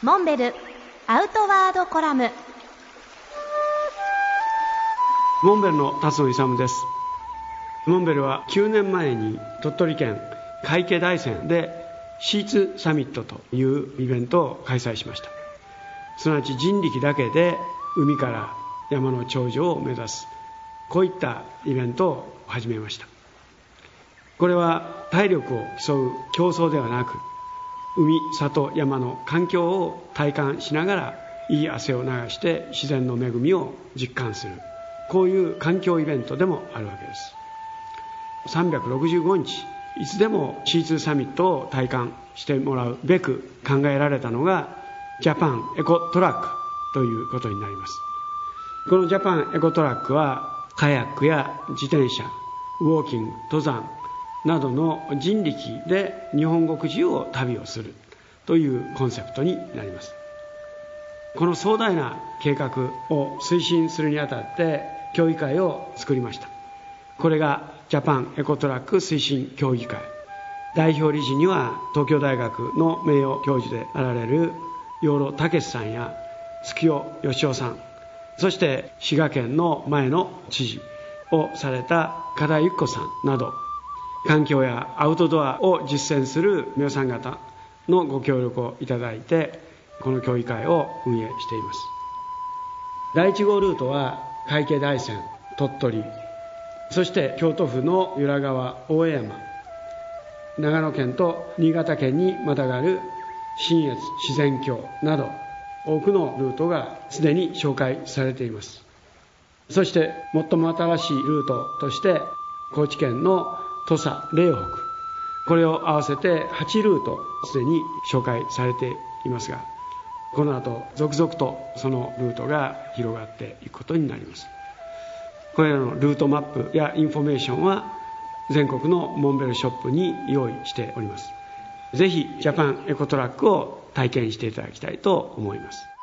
モンベルアウトワードコラム。モンベルの辰野勇です。モンベルは9年前に鳥取県海家大山でシーツサミットというイベントを開催しました。すなわち人力だけで海から山の頂上を目指すこういったイベントを始めました。これは体力を競う競争ではなく海里山の環境を体感しながらいい汗を流して自然の恵みを実感する。こういう環境イベントでもあるわけです。365日いつでも C2 サミットを体感してもらうべく考えられたのがジャパンエコトラックということになります。このジャパンエコトラックはカヤックや自転車ウォーキング登山などの人力で日本国中を旅をするというコンセプトになります。この壮大な計画を推進するにあたって協議会を作りました。これがジャパンエコトラック推進協議会。代表理事には東京大学の名誉教授であられる養老孟さんや月尾義雄さん。そして滋賀県の前の知事をされた加田由紀子さんなど環境やアウトドアを実践する皆さん方のご協力をいただいてこの協議会を運営しています。第1号ルートは海家大山鳥取そして京都府の由良川大江山長野県と新潟県にまたがる信越自然郷など多くのルートがすでに紹介されています。そして最も新しいルートとして高知県の土佐嶺北。これを合わせて8ルートすでに紹介されていますがこの後続々とそのルートが広がっていくことになります。これらのルートマップやインフォメーションは全国のモンベルショップに用意しております。ぜひジャパンエコトラックを体験していただきたいと思います。